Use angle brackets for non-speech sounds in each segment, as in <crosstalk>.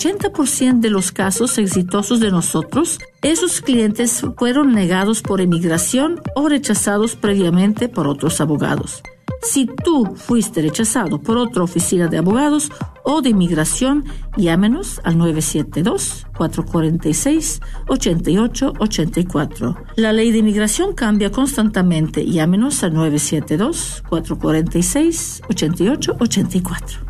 80% de los casos exitosos de nosotros, esos clientes fueron negados por emigración o rechazados previamente por otros abogados. Si tú fuiste rechazado por otra oficina de abogados o de inmigración, llámenos al 972-446-8884. La ley de inmigración cambia constantemente. Llámenos al 972-446-8884.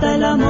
Falta el amor,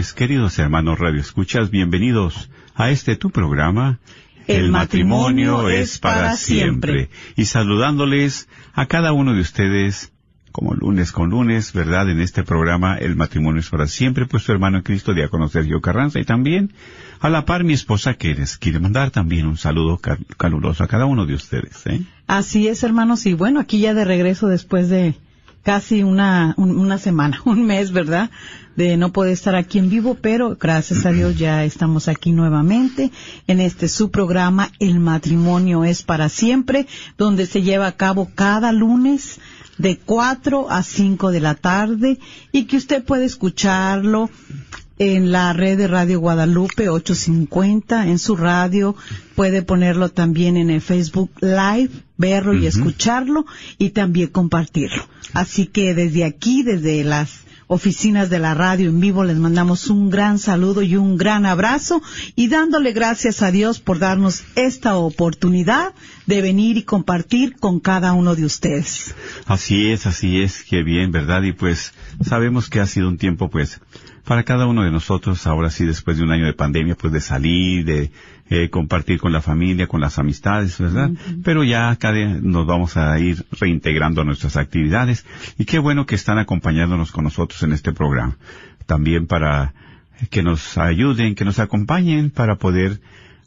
tardes, queridos hermanos Radio Escuchas, bienvenidos a este tu programa. El matrimonio es para siempre. Y saludándoles a cada uno de ustedes, como lunes con lunes, ¿verdad? En este programa, El matrimonio es para siempre, pues su hermano en Cristo, diácono Sergio Carranza, y también a la par mi esposa que les quiere mandar también un saludo ca- caluroso a cada uno de ustedes, ¿eh? Así es, hermanos. Y bueno, aquí ya de regreso después de casi una, un- una semana, <laughs> un mes, ¿verdad? De no poder estar aquí en vivo, pero gracias a Dios ya estamos aquí nuevamente en este su programa El matrimonio es para siempre, donde se lleva a cabo cada lunes de 4 a 5 de la tarde y que usted puede escucharlo en la red de Radio Guadalupe 850, en su radio, puede ponerlo también en el Facebook Live, verlo y escucharlo y también compartirlo. Así que desde aquí, desde las oficinas de la radio en vivo, les mandamos un gran saludo y un gran abrazo y dándole gracias a Dios por darnos esta oportunidad de venir y compartir con cada uno de ustedes. Así es, así es, qué bien, ¿verdad? Y pues sabemos que ha sido un tiempo, pues, para cada uno de nosotros, ahora sí, después de un año de pandemia, pues de salir, de eh, compartir con la familia, con las amistades, ¿verdad? Pero ya cada nos vamos a ir reintegrando a nuestras actividades y qué bueno que están acompañándonos con nosotros en este programa. También para que nos ayuden, que nos acompañen para poder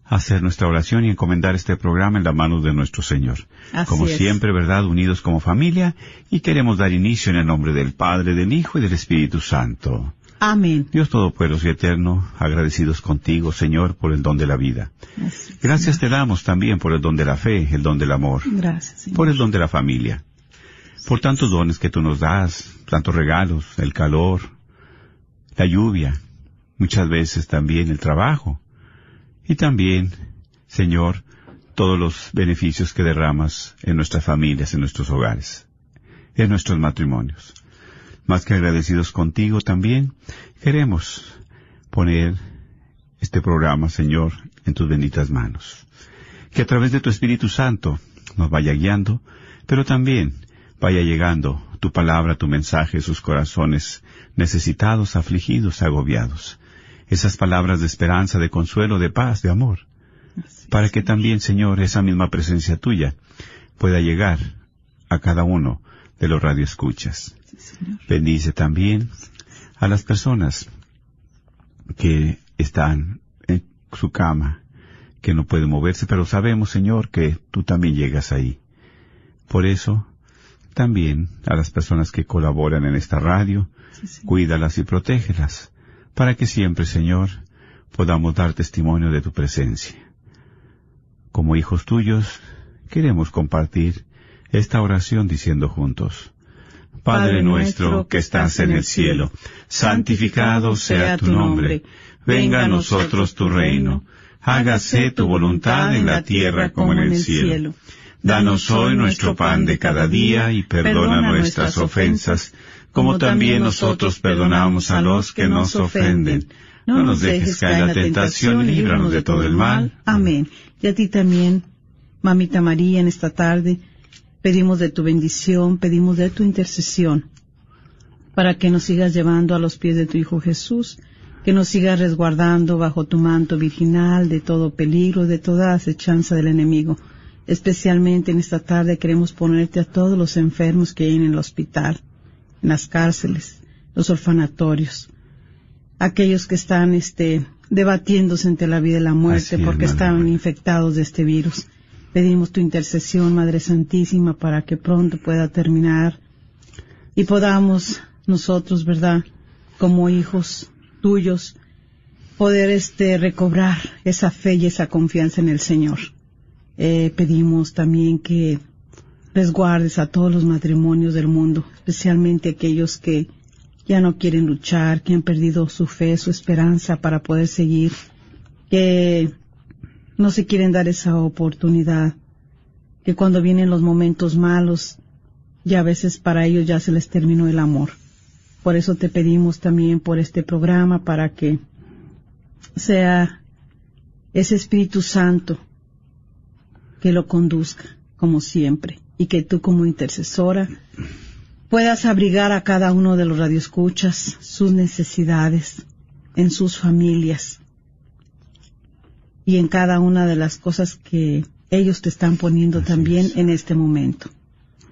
hacer nuestra oración y encomendar este programa en la mano de nuestro Señor. Así como es. siempre, ¿verdad? Unidos como familia y queremos dar inicio en el nombre del Padre, del Hijo y del Espíritu Santo. Amén. Dios Todopoderoso y Eterno, agradecidos contigo, Señor, por el don de la vida. Gracias te damos también por el don de la fe, el don del amor, Gracias. Señor. por el don de la familia, por tantos dones que tú nos das, tantos regalos, el calor, la lluvia, muchas veces también el trabajo, y también, Señor, todos los beneficios que derramas en nuestras familias, en nuestros hogares, en nuestros matrimonios. Más que agradecidos contigo también, queremos poner este programa, Señor, en tus benditas manos. Que a través de tu Espíritu Santo nos vaya guiando, pero también vaya llegando tu palabra, tu mensaje, sus corazones necesitados, afligidos, agobiados. Esas palabras de esperanza, de consuelo, de paz, de amor. Para que también, Señor, esa misma presencia tuya pueda llegar a cada uno de los radioescuchas. Bendice también a las personas que están en su cama, que no pueden moverse, pero sabemos, Señor, que tú también llegas ahí. Por eso, también a las personas que colaboran en esta radio, cuídalas y protégelas, para que siempre, Señor, podamos dar testimonio de tu presencia. Como hijos tuyos, queremos compartir esta oración diciendo juntos, Padre nuestro que estás en el cielo, santificado sea tu nombre, venga a nosotros tu reino, hágase tu voluntad en la tierra como en el cielo. Danos hoy nuestro pan de cada día y perdona nuestras ofensas, como también nosotros perdonamos a los que nos ofenden. No nos dejes caer en la tentación y líbranos de todo el mal. Amén. Y a ti también, mamita María, en esta tarde, pedimos de tu bendición, pedimos de tu intercesión, para que nos sigas llevando a los pies de tu Hijo Jesús, que nos sigas resguardando bajo tu manto virginal de todo peligro, de toda acechanza del enemigo. Especialmente en esta tarde queremos ponerte a todos los enfermos que hay en el hospital, en las cárceles, los orfanatorios, aquellos que están este, debatiéndose entre la vida y la muerte porque están infectados de este virus. Pedimos tu intercesión, Madre Santísima, para que pronto pueda terminar y podamos nosotros, ¿verdad? Como hijos tuyos, poder este recobrar esa fe y esa confianza en el Señor. Eh, pedimos también que resguardes a todos los matrimonios del mundo, especialmente aquellos que ya no quieren luchar, que han perdido su fe, su esperanza para poder seguir, que no se quieren dar esa oportunidad, que cuando vienen los momentos malos, ya a veces para ellos ya se les terminó el amor. Por eso te pedimos también por este programa para que sea ese Espíritu Santo que lo conduzca, como siempre, y que tú como intercesora puedas abrigar a cada uno de los radioescuchas sus necesidades en sus familias y en cada una de las cosas que ellos te están poniendo también en este momento.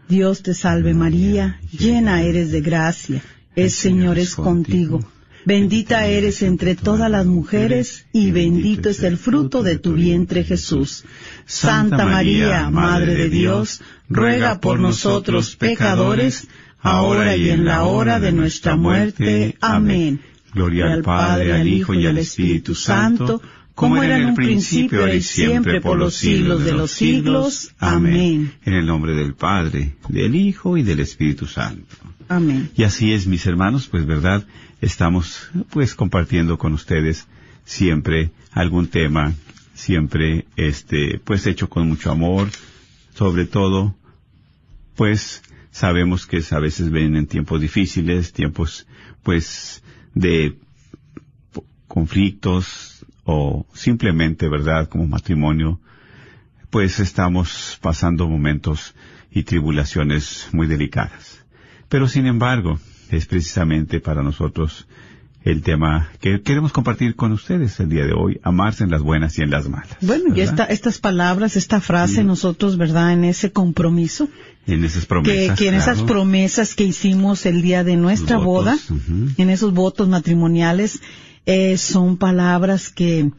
Dios te salve María, llena eres de gracia, el Señor es contigo. Bendita eres entre todas las mujeres y bendito es el fruto de tu vientre Jesús. Santa María, Madre de Dios, ruega por nosotros pecadores, ahora y en la hora de nuestra muerte. Amén. Gloria al Padre, al Hijo y al Espíritu Santo, como era en un principio, y siempre, por los siglos de los siglos. Amén. En el nombre del Padre, del Hijo y del Espíritu Santo. Amén. Y así es, mis hermanos, pues verdad, estamos pues compartiendo con ustedes siempre algún tema, siempre este, pues hecho con mucho amor, sobre todo, pues sabemos que a veces ven en tiempos difíciles, tiempos pues de conflictos o simplemente, ¿verdad?, como matrimonio, pues estamos pasando momentos y tribulaciones muy delicadas. Pero sin embargo, es precisamente para nosotros el tema que queremos compartir con ustedes el día de hoy, amarse en las buenas y en las malas. Bueno, y esta, estas palabras, esta frase, nosotros, ¿verdad? En ese compromiso. En esas promesas. Que, en esas promesas que hicimos el día de nuestra boda, en esos votos matrimoniales, eh, son palabras que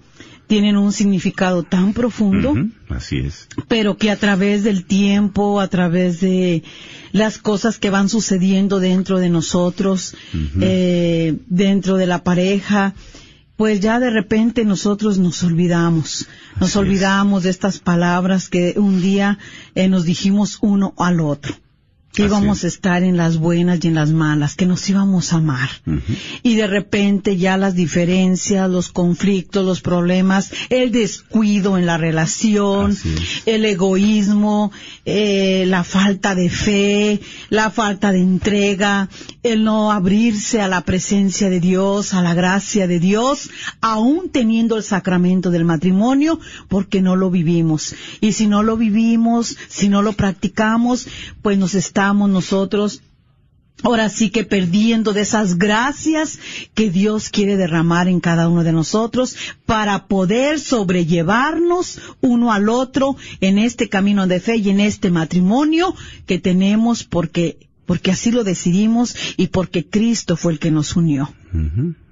tienen un significado tan profundo. Así es. Pero que a través del tiempo, a través de las cosas que van sucediendo dentro de nosotros, eh, dentro de la pareja, pues ya de repente nosotros nos olvidamos, nos olvidamos de estas palabras que un día eh, nos dijimos uno al otro. Que Así íbamos es. a estar en las buenas y en las malas, que nos íbamos a amar. Y de repente ya las diferencias, los conflictos, los problemas, el descuido en la relación, el egoísmo, eh, la falta de fe, la falta de entrega, el no abrirse a la presencia de Dios, a la gracia de Dios, aún teniendo el sacramento del matrimonio, porque no lo vivimos. Y si no lo vivimos, si no lo practicamos, pues nos estamos nosotros Ahora sí que perdiendo de esas gracias que Dios quiere derramar en cada uno de nosotros para poder sobrellevarnos uno al otro en este camino de fe y en este matrimonio que tenemos porque porque así lo decidimos y porque Cristo fue el que nos unió.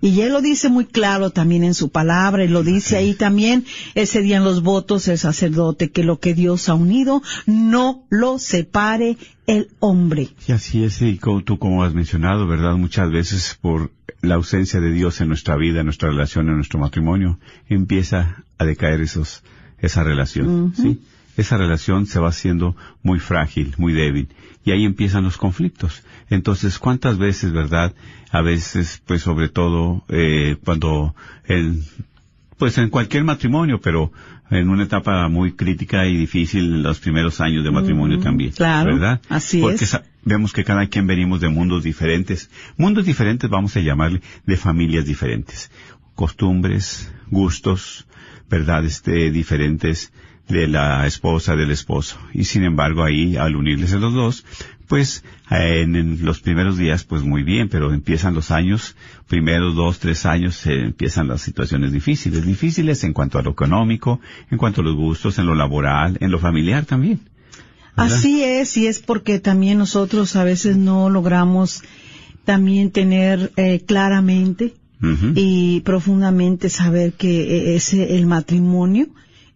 Y él lo dice muy claro también en su palabra, y lo dice ahí también ese día en los votos el sacerdote, que lo que Dios ha unido no lo separe el hombre. Y así es, y como tú como has mencionado, ¿verdad? Muchas veces por la ausencia de Dios en nuestra vida, en nuestra relación, en nuestro matrimonio, empieza a decaer esos, esa relación, ¿sí? Esa relación se va haciendo muy frágil, muy débil, y ahí empiezan los conflictos. Entonces, ¿cuántas veces, verdad? A veces, pues sobre todo, eh, cuando el, pues en cualquier matrimonio, pero en una etapa muy crítica y difícil en los primeros años de matrimonio también. claro, ¿Verdad? así Porque es. vemos que cada quien venimos de mundos diferentes. Mundos diferentes vamos a llamarle de familias diferentes. Costumbres, gustos, verdad, este, diferentes de la esposa, del esposo. Y sin embargo ahí, al unirles a los dos, pues eh, en, en los primeros días, pues muy bien, pero empiezan los años, primeros dos, tres años, eh, empiezan las situaciones difíciles. Difíciles en cuanto a lo económico, en cuanto a los gustos, en lo laboral, en lo familiar también. ¿verdad? Así es, y es porque también nosotros a veces no logramos también tener eh, claramente y profundamente saber que eh, ese el matrimonio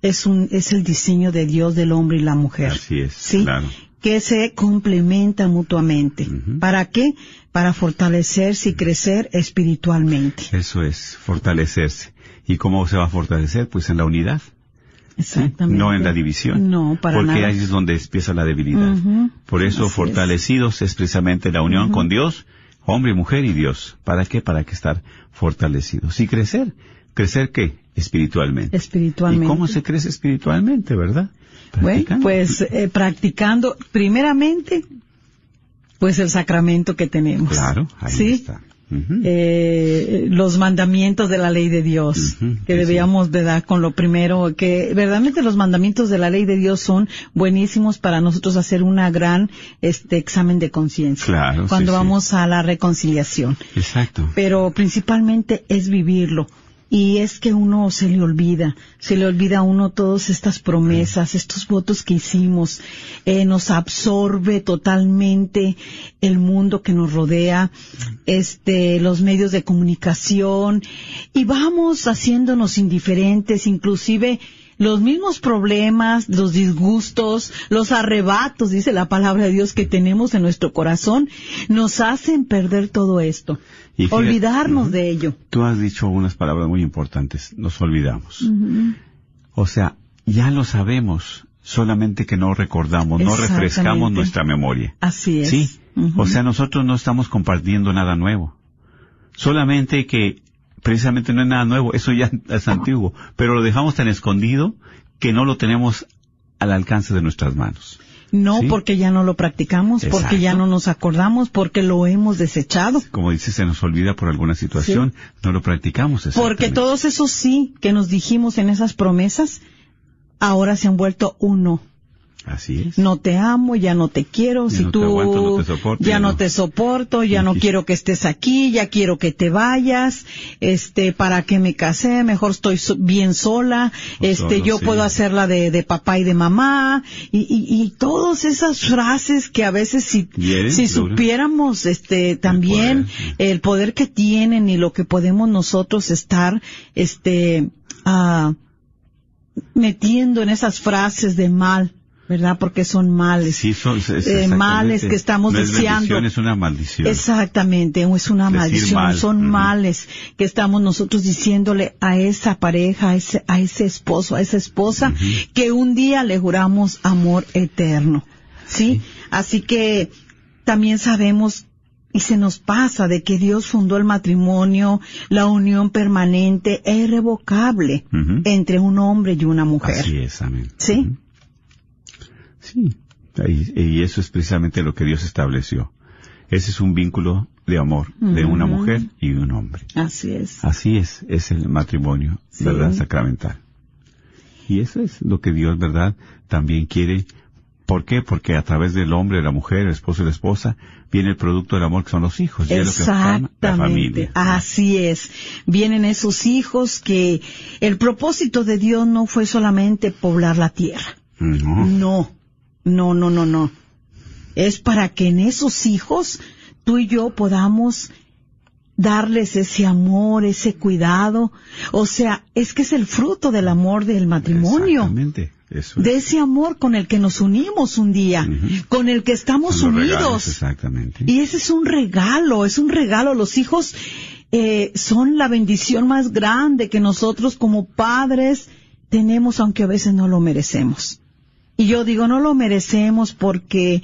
es un es el diseño de Dios del hombre y la mujer. Así es, ¿sí? claro. Que se complementan mutuamente. ¿Para qué? Para fortalecerse y crecer espiritualmente. Eso es, fortalecerse. ¿Y cómo se va a fortalecer? Pues en la unidad, Exactamente. no en la división. No, para Porque nada. ahí es donde empieza la debilidad. Por eso, Así fortalecidos es precisamente la unión con Dios, hombre, mujer y Dios. ¿Para qué? Para que estar fortalecidos. Y crecer. ¿Crecer qué? Espiritualmente. Espiritualmente. ¿Y cómo se crece espiritualmente, verdad? Bueno, pues eh, practicando primeramente, pues el sacramento que tenemos. Claro, ahí ¿Sí? está. Eh, los mandamientos de la ley de Dios, que sí, debíamos de dar con lo primero, que verdaderamente los mandamientos de la ley de Dios son buenísimos para nosotros hacer una gran este examen de conciencia Claro, cuando sí, sí. vamos a la reconciliación. Exacto. Pero principalmente es vivirlo. Y es que uno se le olvida, se le olvida a uno todas estas promesas, estos votos que hicimos, eh, nos absorbe totalmente el mundo que nos rodea, este, los medios de comunicación, y vamos haciéndonos indiferentes, inclusive los mismos problemas, los disgustos, los arrebatos, dice la palabra de Dios que tenemos en nuestro corazón, nos hacen perder todo esto, Y fíjate- olvidarnos de ello. Tú has dicho unas palabras muy importantes. Nos olvidamos. O sea, ya lo sabemos, solamente que no recordamos, no refrescamos nuestra memoria. Así es. Sí. O sea, nosotros no estamos compartiendo nada nuevo. Solamente que precisamente no es nada nuevo, eso ya es antiguo, pero lo dejamos tan escondido que no lo tenemos al alcance de nuestras manos. No Sí. porque ya no lo practicamos, porque ya no nos acordamos, porque lo hemos desechado. Como dices, se nos olvida por alguna situación, no lo practicamos. Porque todos esos sí que nos dijimos en esas promesas, ahora se han vuelto uno. Así es. No te amo, ya no te quiero, Ya si no te tú aguanto, no te soporto, ya ya no no. te soporto, ya no quiero que estés aquí, ya quiero que te vayas, este, para que me casé, mejor estoy so- bien sola, O este, solo, yo sí. puedo hacer la de, de papá y de mamá, y, y, y todas esas frases que a veces si, si supiéramos, este, también poder, el poder que tienen y lo que podemos nosotros estar, este, ah, metiendo en esas frases de mal, ¿verdad? Porque son males. Sí, son, Eh, males que estamos no es deseando. es una maldición. Exactamente, es una Decir maldición, mal, son males que estamos nosotros diciéndole a esa pareja, a ese, a ese esposo, a esa esposa, que un día le juramos amor eterno. ¿Sí? Así que también sabemos y se nos pasa de que Dios fundó el matrimonio, la unión permanente e irrevocable entre un hombre y una mujer. Así es, amén. ¿Sí? Sí. Y, eso es precisamente lo que Dios estableció. Ese es un vínculo de amor de una mujer y un hombre. Así es. Así es, es el matrimonio, Sí. ¿verdad? Sacramental. Y eso es lo que Dios, ¿verdad? También quiere. ¿Por qué? Porque a través del hombre, la mujer, el esposo y la esposa, viene el producto del amor que son los hijos. y es lo que la Exactamente, familia. así es. Vienen esos hijos que el propósito de Dios no fue solamente poblar la tierra. No. No, no, no, no, no. Es para que en esos hijos tú y yo podamos darles ese amor, ese cuidado. O sea, es que es el fruto del amor del matrimonio. Exactamente. Eso es. De ese amor con el que nos unimos un día, con el que estamos regalos, unidos. exactamente. Y ese es un regalo, es un regalo. Los hijos eh, son la bendición más grande que nosotros como padres tenemos, aunque a veces no lo merecemos. Y yo digo, no lo merecemos porque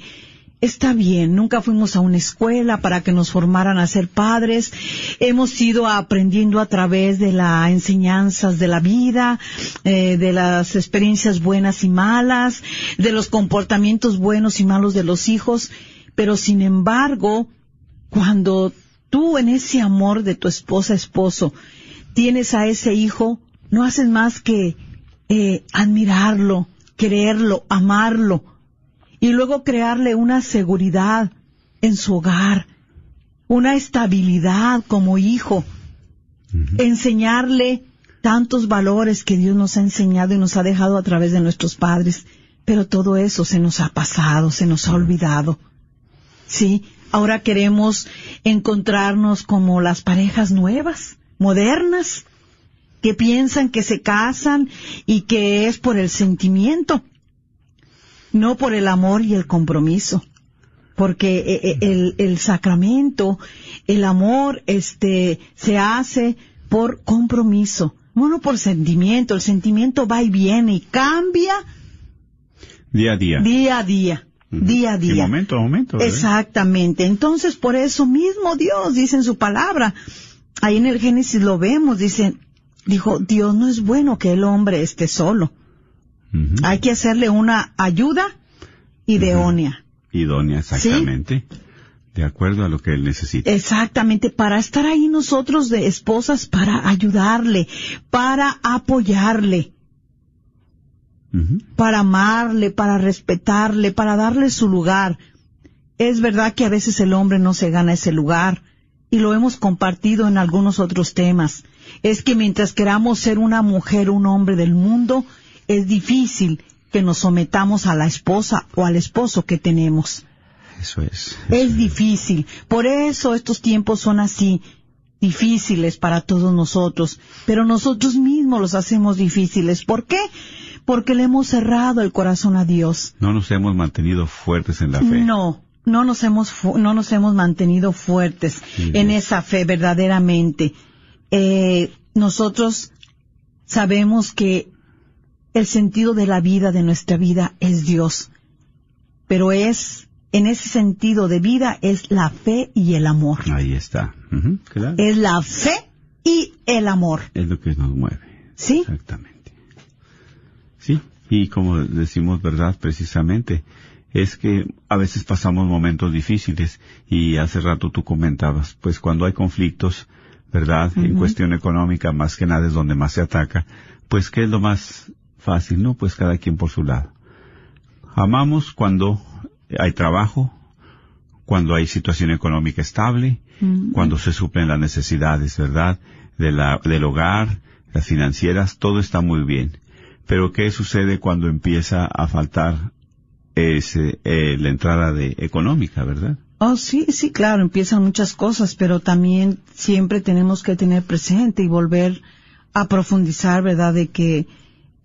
está bien, nunca fuimos a una escuela para que nos formaran a ser padres, hemos ido aprendiendo a través de las enseñanzas de la vida, eh, de las experiencias buenas y malas, de los comportamientos buenos y malos de los hijos, pero sin embargo, cuando tú en ese amor de tu esposa, esposo, tienes a ese hijo, no haces más que eh, admirarlo, quererlo, amarlo, y luego crearle una seguridad en su hogar, una estabilidad como hijo, enseñarle tantos valores que Dios nos ha enseñado y nos ha dejado a través de nuestros padres, pero todo eso se nos ha pasado, se nos ha olvidado. Sí, ahora queremos encontrarnos como las parejas nuevas, modernas, que piensan que se casan y que es por el sentimiento, no por el amor y el compromiso. Porque eh, eh, el, el sacramento, el amor, este, se hace por compromiso, no por sentimiento. El sentimiento va y viene y cambia Día a día. día a día, día a Y día. momento a momento. ¿verdad? Exactamente. Entonces, por eso mismo Dios dice en su palabra, ahí en el Génesis lo vemos, dice, dijo, Dios no es bueno que el hombre esté solo. Hay que hacerle una ayuda idónea. Idónea, exactamente. De acuerdo a lo que él necesita. Exactamente, para estar ahí nosotros de esposas, para ayudarle, para apoyarle, para amarle, para respetarle, para darle su lugar. Es verdad que a veces el hombre no se gana ese lugar y lo hemos compartido en algunos otros temas. Es que mientras queramos ser una mujer, un hombre del mundo, es difícil que nos sometamos a la esposa o al esposo que tenemos. Eso es. Es difícil. Por eso estos tiempos son así, difíciles para todos nosotros. Pero nosotros mismos los hacemos difíciles. ¿Por qué? Porque le hemos cerrado el corazón a Dios. No nos hemos mantenido fuertes en la fe. No, no nos hemos, no nos hemos mantenido fuertes Sí. en esa fe verdaderamente. Eh, nosotros sabemos que el sentido de la vida, de nuestra vida, es Dios. Pero es, en ese sentido de vida, es la fe y el amor. Ahí está. Claro. Es la fe y el amor. Es lo que nos mueve. ¿Sí? Exactamente. Sí, y como decimos, ¿verdad? Precisamente, es que a veces pasamos momentos difíciles y hace rato tú comentabas, pues cuando hay conflictos, ¿verdad? En cuestión económica, más que nada es donde más se ataca, pues ¿qué es lo más fácil? No, pues cada quien por su lado. Amamos cuando hay trabajo, cuando hay situación económica estable, cuando se suplen las necesidades, ¿verdad? De la, del hogar, las financieras, todo está muy bien. Pero ¿qué sucede cuando empieza a faltar ese, eh, la entrada de económica, verdad? Oh, sí, sí, claro, empiezan muchas cosas, pero también siempre tenemos que tener presente y volver a profundizar, ¿verdad? De que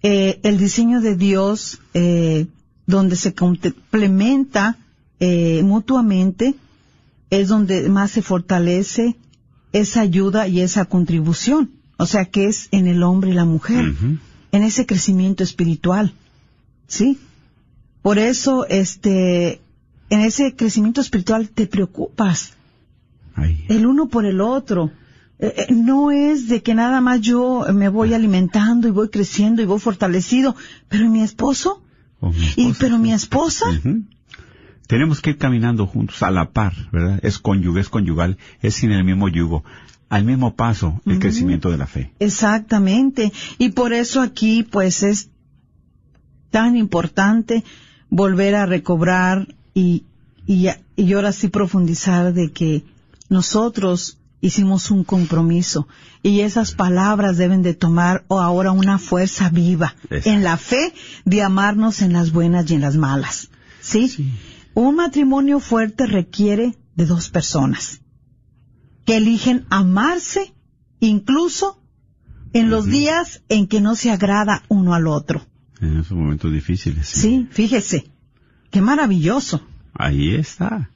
eh, el diseño de Dios, eh, donde se complementa eh, mutuamente, es donde más se fortalece esa ayuda y esa contribución. O sea, que es en el hombre y la mujer, en ese crecimiento espiritual. ¿Sí? Por eso, este, en ese crecimiento espiritual te preocupas el uno por el otro. Eh, eh, no es de que nada más yo me voy alimentando y voy creciendo y voy fortalecido, pero mi esposo, O mi y pero mi esposa. Tenemos que ir caminando juntos a la par, ¿verdad? Es cónyuge, es conyugal, es sin el mismo yugo. Al mismo paso, el crecimiento de la fe. exactamente. Y por eso aquí, pues, es tan importante volver a recobrar y, y, y ahora sí profundizar de que nosotros hicimos un compromiso y esas palabras deben de tomar o ahora una fuerza viva Exacto. en la fe de amarnos en las buenas y en las malas. ¿Sí? Un matrimonio fuerte requiere de dos personas que eligen amarse incluso en los días en que no se agrada uno al otro. En esos momentos difíciles. Sí, fíjese, qué maravilloso. Ahí está.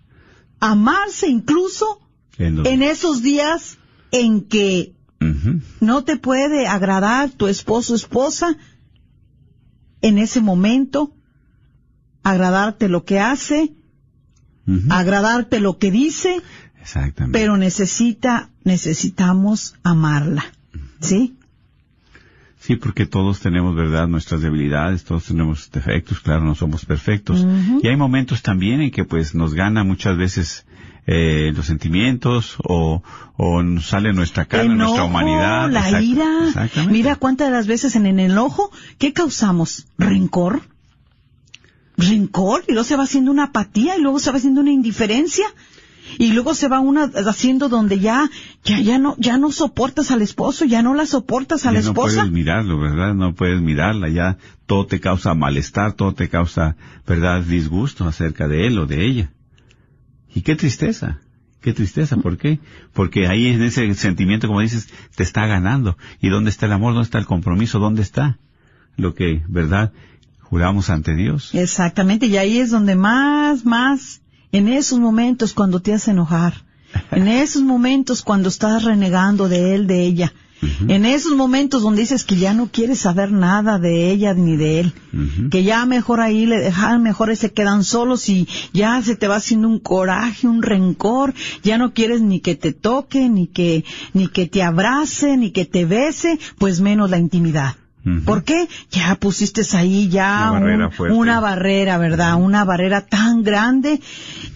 Amarse incluso En esos días en que no te puede agradar tu esposo o esposa, en ese momento, agradarte lo que hace, agradarte lo que dice, Exactamente. pero necesita, necesitamos amarla. ¿Sí? Sí, porque todos tenemos, ¿verdad?, nuestras debilidades, todos tenemos defectos, claro, no somos perfectos. Y hay momentos también en que pues nos gana muchas veces eh, los sentimientos o, o nos sale nuestra carne, nuestra humanidad. la Exacto, ira. Exactamente. Mira cuántas de las veces en el enojo, ¿qué causamos? Rencor. Rencor, y luego se va haciendo una apatía, y luego se va haciendo una indiferencia, y luego se va una haciendo donde ya, ya, ya no, ya no soportas al esposo, ya no la soportas a la Ya no esposa. puedes mirarlo, ¿verdad? No puedes mirarla, ya todo te causa malestar, todo te causa, ¿verdad?, disgusto acerca de él o de ella. Y qué tristeza, qué tristeza, ¿por qué? Porque ahí en ese sentimiento, como dices, te está ganando. ¿Y dónde está el amor? ¿Dónde está el compromiso? ¿Dónde está lo que, verdad, juramos ante Dios? Exactamente, y ahí es donde más, más, en esos momentos cuando te hace enojar, en esos momentos cuando estás renegando de él, de ella, en esos momentos donde dices que ya no quieres saber nada de ella ni de él, que ya mejor ahí le dejan, mejor se quedan solos y ya se te va haciendo un coraje, un rencor, ya no quieres ni que te toque, ni que, ni que te abrace, ni que te bese, pues menos la intimidad. ¿Por qué? Ya pusiste ahí ya Una barrera un- fuerte. una barrera, ¿verdad? Una barrera tan grande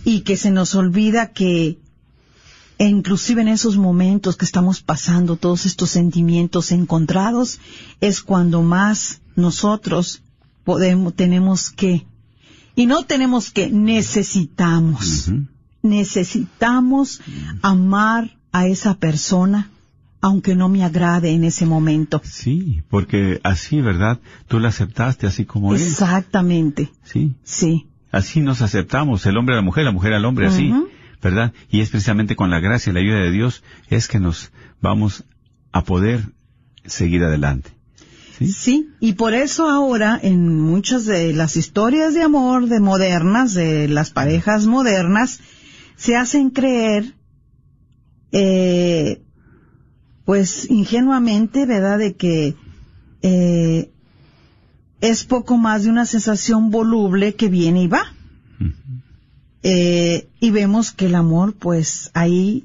y que se nos olvida que e inclusive en esos momentos que estamos pasando todos estos sentimientos encontrados es cuando más nosotros podemos tenemos que y no tenemos que necesitamos necesitamos amar a esa persona aunque no me agrade en ese momento Sí, porque así, ¿verdad? Tú la aceptaste así como es. exactamente Sí. sí Así nos aceptamos, el hombre a la mujer, la mujer al hombre, así. ¿verdad? Y es precisamente con la gracia y la ayuda de Dios es que nos vamos a poder seguir adelante. ¿Sí? Sí, y por eso ahora en muchas de las historias de amor de modernas, de las parejas modernas, se hacen creer, eh, pues ingenuamente, ¿verdad?, de que eh, es poco más de una sensación voluble que viene y va. Eh, y vemos que el amor, pues ahí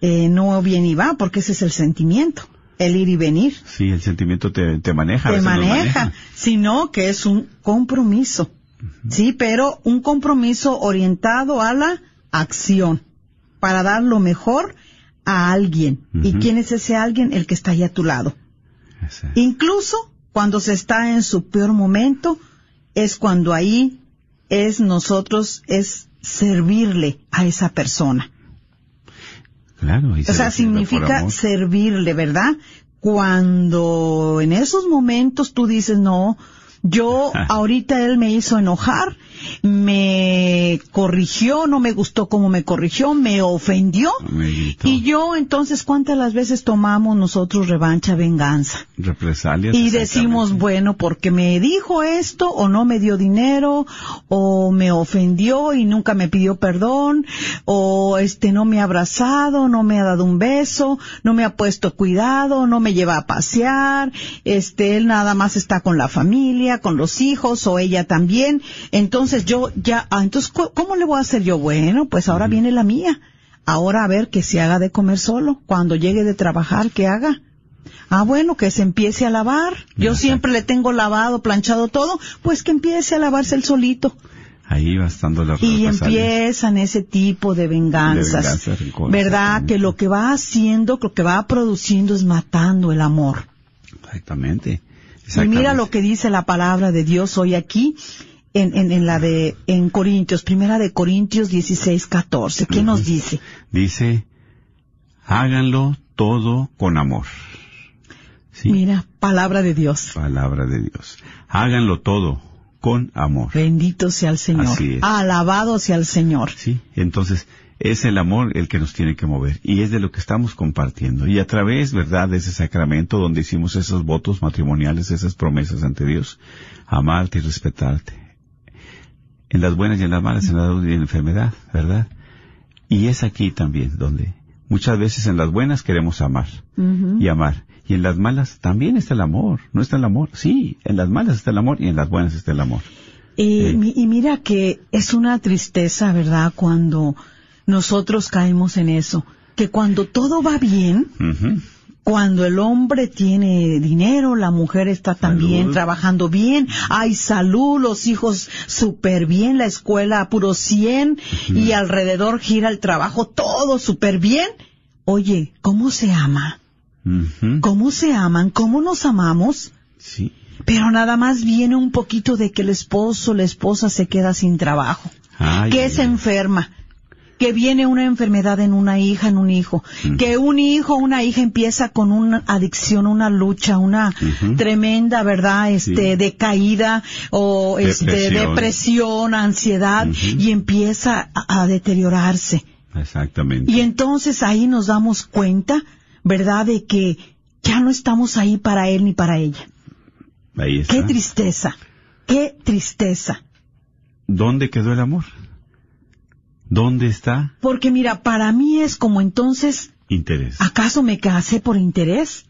eh, no viene y va, porque ese es el sentimiento, el ir y venir Sí, el sentimiento te, te maneja. te maneja, sino que es un compromiso. Sí, pero un compromiso orientado a la acción, para dar lo mejor a alguien. ¿Y quién es ese alguien? El que está ahí a tu lado. Incluso cuando se está en su peor momento, es cuando ahí es nosotros, es servirle a esa persona. Claro. y O se sea, significa servirle, ¿verdad? Cuando en esos momentos tú dices, no, yo <laughs> ahorita él me hizo enojar, me corrigió, no me gustó cómo me corrigió, me ofendió. Y yo entonces, ¿cuántas las veces tomamos nosotros revancha, venganza? Represalias. Y decimos, bueno, porque me dijo esto, o no me dio dinero, o me ofendió y nunca me pidió perdón, o este no me ha abrazado, no me ha dado un beso, no me ha puesto cuidado, no me lleva a pasear, este él nada más está con la familia, con los hijos o ella también. Entonces yo ya, ah, entonces, ¿cu- ¿cómo le voy a hacer yo? Bueno, pues ahora viene la mía. Ahora a ver que se haga de comer solo. Cuando llegue de trabajar, que haga. Ah, bueno, que se empiece a lavar. Yo siempre le tengo lavado, planchado todo, pues que empiece a lavarse el solito. Ahí va estando la Y empiezan ese tipo de venganzas. De ¿Verdad? Que lo que va haciendo, lo que va produciendo es matando el amor. Exactamente. Y mira lo que dice la palabra de Dios hoy aquí en, en, en la de en Corintios, primera de Corintios 16, 14. ¿Qué nos dice? Dice, háganlo todo con amor. Sí, Mira, palabra de Dios. palabra de Dios. Háganlo todo con amor. Bendito sea el Señor. Así es. Alabado sea el Señor. Sí, entonces es el amor el que nos tiene que mover y es de lo que estamos compartiendo. Y a través, ¿verdad?, de ese sacramento donde hicimos esos votos matrimoniales, esas promesas ante Dios, amarte y respetarte. En las buenas y en las malas, en la y en la enfermedad, ¿verdad? Y es aquí también donde muchas veces en las buenas queremos amar y amar. Y en las malas también está el amor. ¿No está el amor? Sí, en las malas está el amor y en las buenas está el amor. Y mira que es una tristeza, ¿verdad? Cuando nosotros caemos en eso. Que cuando todo va bien, cuando el hombre tiene dinero, la mujer está también Salud. trabajando bien, hay salud, los hijos súper bien, la escuela puro 100 y alrededor gira el trabajo todo súper bien. Oye, ¿cómo se ama? ¿Cómo se aman? ¿Cómo nos amamos? Sí. Pero nada más viene un poquito de que el esposo, la esposa se queda sin trabajo, Ay, que ay, se ay. enferma, que viene una enfermedad en una hija, en un hijo, Ujú. que un hijo, una hija empieza con una adicción, una lucha, una tremenda, ¿verdad? Este, Sí. decaída o este, Depresión. depresión, ansiedad y empieza a, a deteriorarse. Exactamente. Y entonces ahí nos damos cuenta, ¿verdad? De que ya no estamos ahí para él ni para ella. Ahí está. Qué tristeza, qué tristeza. ¿Dónde quedó el amor? ¿Dónde está Porque mira, para mí es como entonces, interés? ¿acaso me casé por interés?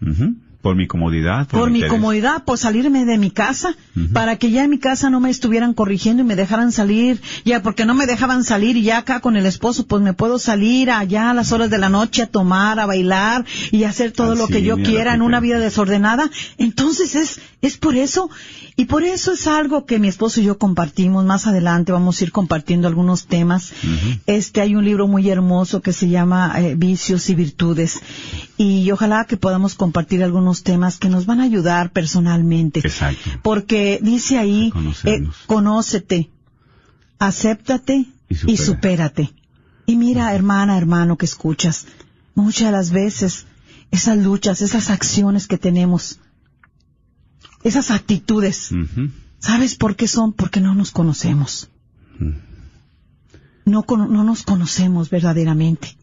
Por mi comodidad. Por, Por mi interés. comodidad, por salirme de mi casa, para que ya en mi casa no me estuvieran corrigiendo y me dejaran salir, ya porque no me dejaban salir y ya acá con el esposo pues me puedo salir allá a las horas de la noche a tomar, a bailar y hacer todo lo que yo quiera en una vida desordenada. Entonces es, es por eso, y por eso es algo que mi esposo y yo compartimos. Más adelante vamos a ir compartiendo algunos temas. Este hay un libro muy hermoso que se llama eh, Vicios y Virtudes y ojalá que podamos compartir algunos temas que nos van a ayudar personalmente. Exacto. Porque dice ahí, eh, conócete, acéptate Y y, supera. supérate. Y mira, hermana, hermano, que escuchas, muchas de las veces esas luchas, esas acciones que tenemos, esas actitudes. ¿sabes por qué son? Porque no nos conocemos. No, no nos conocemos verdaderamente.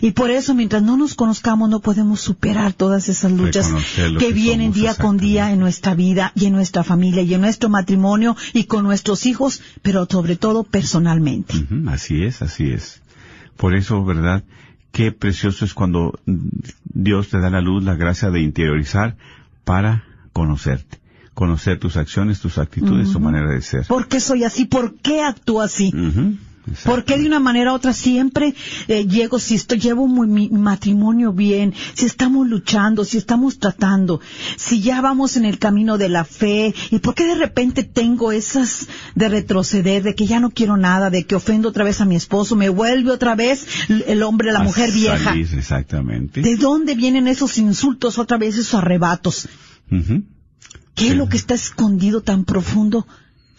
Y por eso, mientras no nos conozcamos, no podemos superar todas esas luchas que que vienen día con día en nuestra vida y en nuestra familia y en nuestro matrimonio y con nuestros hijos, pero sobre todo personalmente. Así es, así es. Por eso, ¿verdad? Qué precioso es cuando Dios te da la luz, la gracia de interiorizar para conocerte. Conocer tus acciones, tus actitudes, tu manera de ser. ¿Por qué soy así? ¿Por qué actúo así? ¿Por qué de una manera u otra siempre eh, llego, si estoy, llevo muy- mi matrimonio bien, si estamos luchando, si estamos tratando, si ya vamos en el camino de la fe, y por qué de repente tengo esas de retroceder, de que ya no quiero nada, de que ofendo otra vez a mi esposo, me vuelve otra vez el hombre, la A mujer vieja? exactamente. ¿De dónde vienen esos insultos otra vez, esos arrebatos? ¿Qué es lo que está escondido tan profundo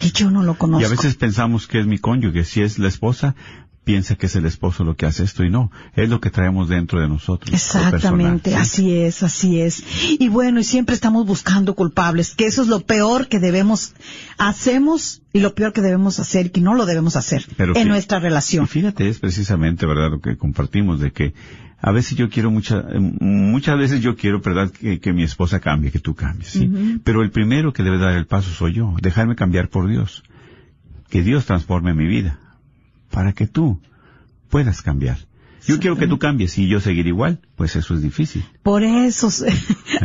que yo no lo conozco? Y a veces pensamos que es mi cónyuge. Si es la esposa, piensa que es el esposo lo que hace esto y no. Es lo que traemos dentro de nosotros. Exactamente, personal, ¿sí? así es, así es. Y bueno, y siempre estamos buscando culpables, que eso es lo peor que debemos, hacemos y lo peor que debemos hacer, que no lo debemos hacer Pero en nuestra relación. fíjate, es precisamente, ¿verdad?, lo que compartimos, de que a veces yo quiero mucha, eh, muchas veces yo quiero, ¿verdad?, que, que mi esposa cambie, que tú cambies, ¿sí? Pero el primero que debe dar el paso soy yo, dejarme cambiar por Dios. Que Dios transforme mi vida, para que tú puedas cambiar. Yo quiero que tú cambies y yo seguir igual, pues eso es difícil. Por eso,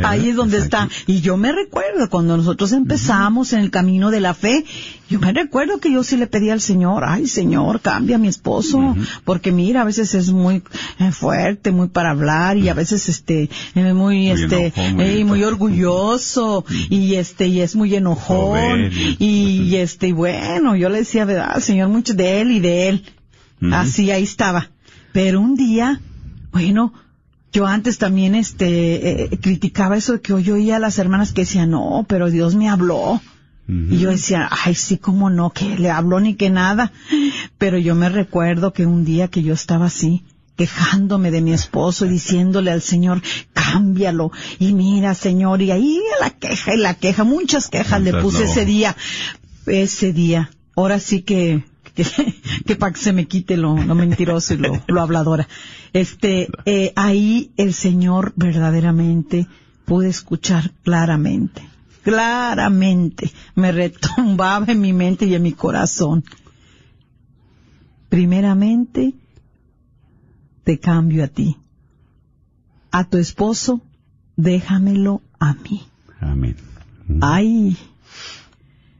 ahí es donde está. Y yo me recuerdo cuando nosotros empezamos en el camino de la fe, yo me recuerdo que yo sí le pedí al Señor, ay Señor, cambia a mi esposo, porque mira, a veces es muy eh, fuerte, muy para hablar y a veces este, eh, muy, este, muy, muy orgulloso y este, y es muy enojón y, este, y bueno, yo le decía, verdad, Señor, mucho de él y de él. Así ahí estaba. Pero un día, bueno, yo antes también este eh, criticaba eso de que yo oía a las hermanas que decían, no, pero Dios me habló. Y yo decía, ay, sí, cómo no, que le habló ni que nada. Pero yo me recuerdo que un día que yo estaba así, quejándome de mi esposo y diciéndole al Señor, cámbialo. Y mira, Señor, y ahí la queja y la queja, muchas quejas le puse ese día. Ese día. Ahora sí que que, para que se me quite lo, mentiroso y lo, habladora. Este, eh, ahí el Señor verdaderamente pude escuchar claramente, claramente, me retumbaba en mi mente y en mi corazón. Primeramente, te cambio a ti. A tu esposo, déjamelo a mí. Amén. Ay,